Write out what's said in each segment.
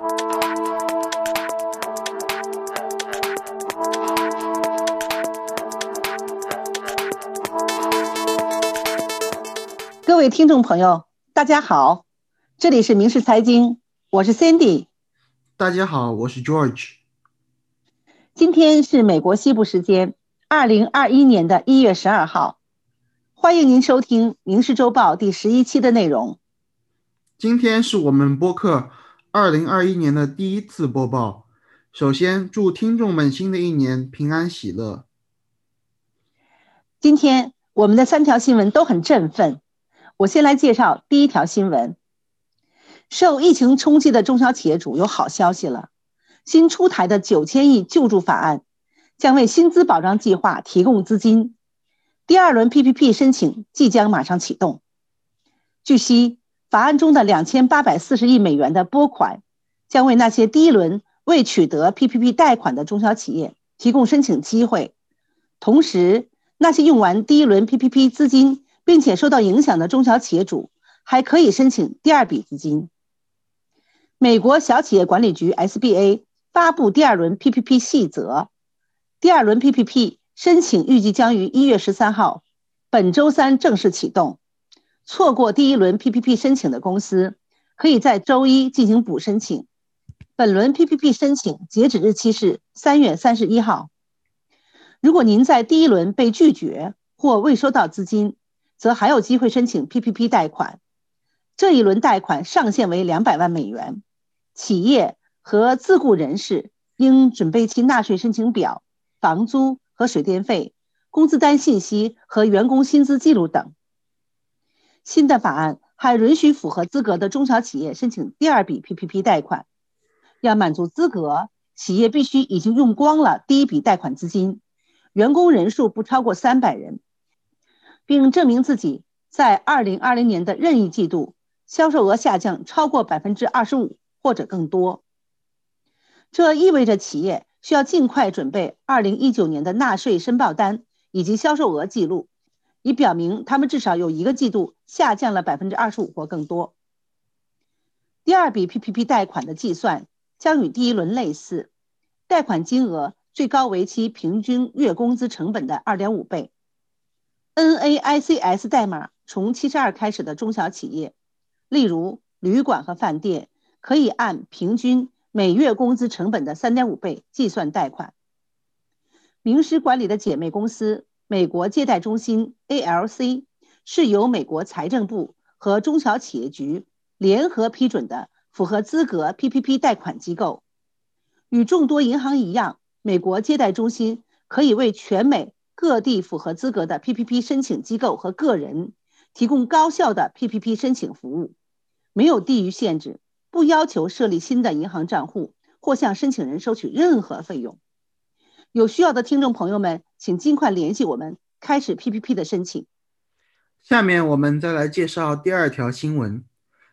各位听众朋友，大家好，这里是民事财经，我是 Cindy。大家好，我是 George。今天是美国西部时间二零二一年的一月十二号，欢迎您收听《民事周报》第十一期的内容。今天是我们播客二零二一年的第一次播报。首先，祝听众们新的一年平安喜乐。今天我们的三条新闻都很振奋。我先来介绍第一条新闻：受疫情冲击的中小企业主有好消息了。新出台的九千亿救助法案将为薪资保障计划提供资金，第二轮 PPP 申请即将马上启动。据悉，法案中的两千八百四十亿美元的拨款，将为那些第一轮未取得 PPP 贷款的中小企业提供申请机会，同时，那些用完第一轮 PPP 资金。并且受到影响的中小企业主还可以申请第二笔资金。美国小企业管理局 SBA 发布第二轮 PPP 细则，第二轮 PPP 申请预计将于一月十三号，本周三正式启动。错过第一轮 PPP 申请的公司，可以在周一进行补申请。本轮 PPP 申请截止日期是三月三十一号。如果您在第一轮被拒绝或未收到资金，则还有机会申请 PPP 贷款，这一轮贷款上限为两百万美元。企业和自雇人士应准备其纳税申请表、房租和水电费、工资单信息和员工薪资记录等。新的法案还允许符合资格的中小企业申请第二笔 PPP 贷款。要满足资格，企业必须已经用光了第一笔贷款资金，员工人数不超过三百人。并证明自己在二零二零年的任意季度销售额下降超过百分之二十五或者更多。这意味着企业需要尽快准备二零一九年的纳税申报单以及销售额记录，以表明他们至少有一个季度下降了百分之二十五或更多。第二笔 PPP 贷款的计算将与第一轮类似，贷款金额最高为其平均月工资成本的二点五倍。NAICS 代码从七十二开始的中小企业，例如旅馆和饭店，可以按平均每月工资成本的三点五倍计算贷款。名师管理的姐妹公司美国借贷中心 ALC 是由美国财政部和中小企业局联合批准的符合资格 PPP 贷款机构。与众多银行一样，美国借贷中心可以为全美。各地符合资格的 PPP 申请机构和个人提供高效的 PPP 申请服务，没有地域限制，不要求设立新的银行账户或向申请人收取任何费用。有需要的听众朋友们，请尽快联系我们，开始 PPP 的申请。下面我们再来介绍第二条新闻：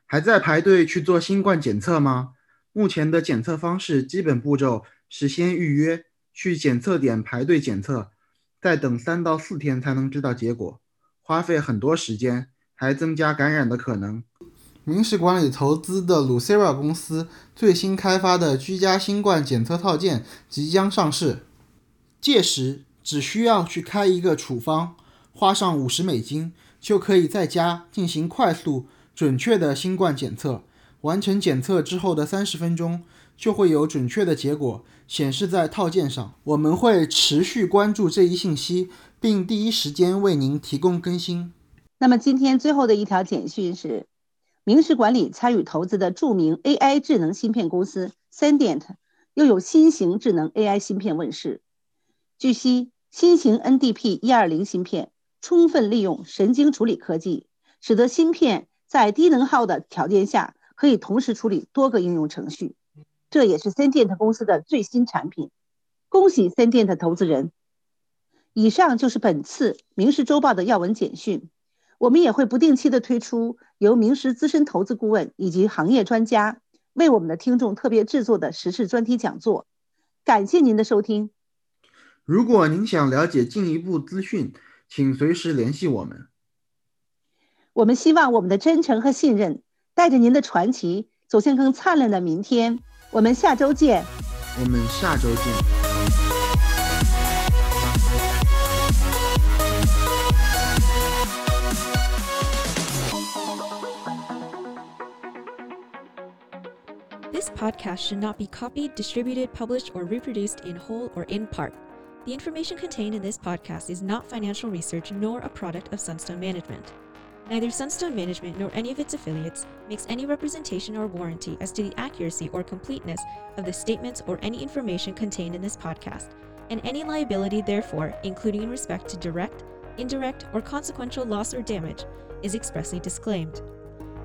还在排队去做新冠检测吗？目前的检测方式基本步骤是先预约，去检测点排队检测。再等三到四天才能知道结果，花费很多时间，还增加感染的可能。明石管理投资的 Lucera 公司最新开发的居家新冠检测套件即将上市，届时只需要去开一个处方，花上五十美金，就可以在家进行快速、准确的新冠检测。完成检测之后的三十分钟，就会有准确的结果。显示在套件上，我们会持续关注这一信息，并第一时间为您提供更新。那么今天最后的一条简讯是：明石管理参与投资的著名 AI 智能芯片公司 Sandient 又有新型智能 AI 芯片问世。据悉，新型 NDP 一二零芯片充分利用神经处理科技，使得芯片在低能耗的条件下可以同时处理多个应用程序。这也是森电特公司的最新产品，恭喜森电特投资人。以上就是本次《明石周报》的要闻简讯。我们也会不定期的推出由明石资深投资顾问以及行业专家为我们的听众特别制作的时事专题讲座。感谢您的收听。如果您想了解进一步资讯，请随时联系我们。我们希望我们的真诚和信任带着您的传奇走向更灿烂的明天。我们下周见。我们下周见。This podcast should not be copied, distributed, published, or reproduced in whole or in part. The information contained in this podcast is not financial research nor a product of Sunstone Management. Neither Sunstone Management nor any of its affiliates makes any representation or warranty as to the accuracy or completeness of the statements or any information contained in this podcast, and any liability, therefore, including in respect to direct, indirect, or consequential loss or damage, is expressly disclaimed.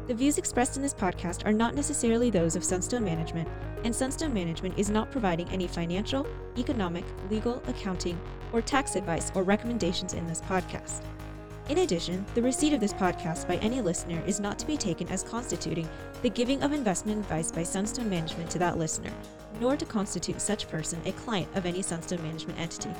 The views expressed in this podcast are not necessarily those of Sunstone Management, and Sunstone Management is not providing any financial, economic, legal, accounting, or tax advice or recommendations in this podcast. In addition, the receipt of this podcast by any listener is not to be taken as constituting the giving of investment advice by Sunstone Management to that listener, nor to constitute such person a client of any Sunstone Management entity.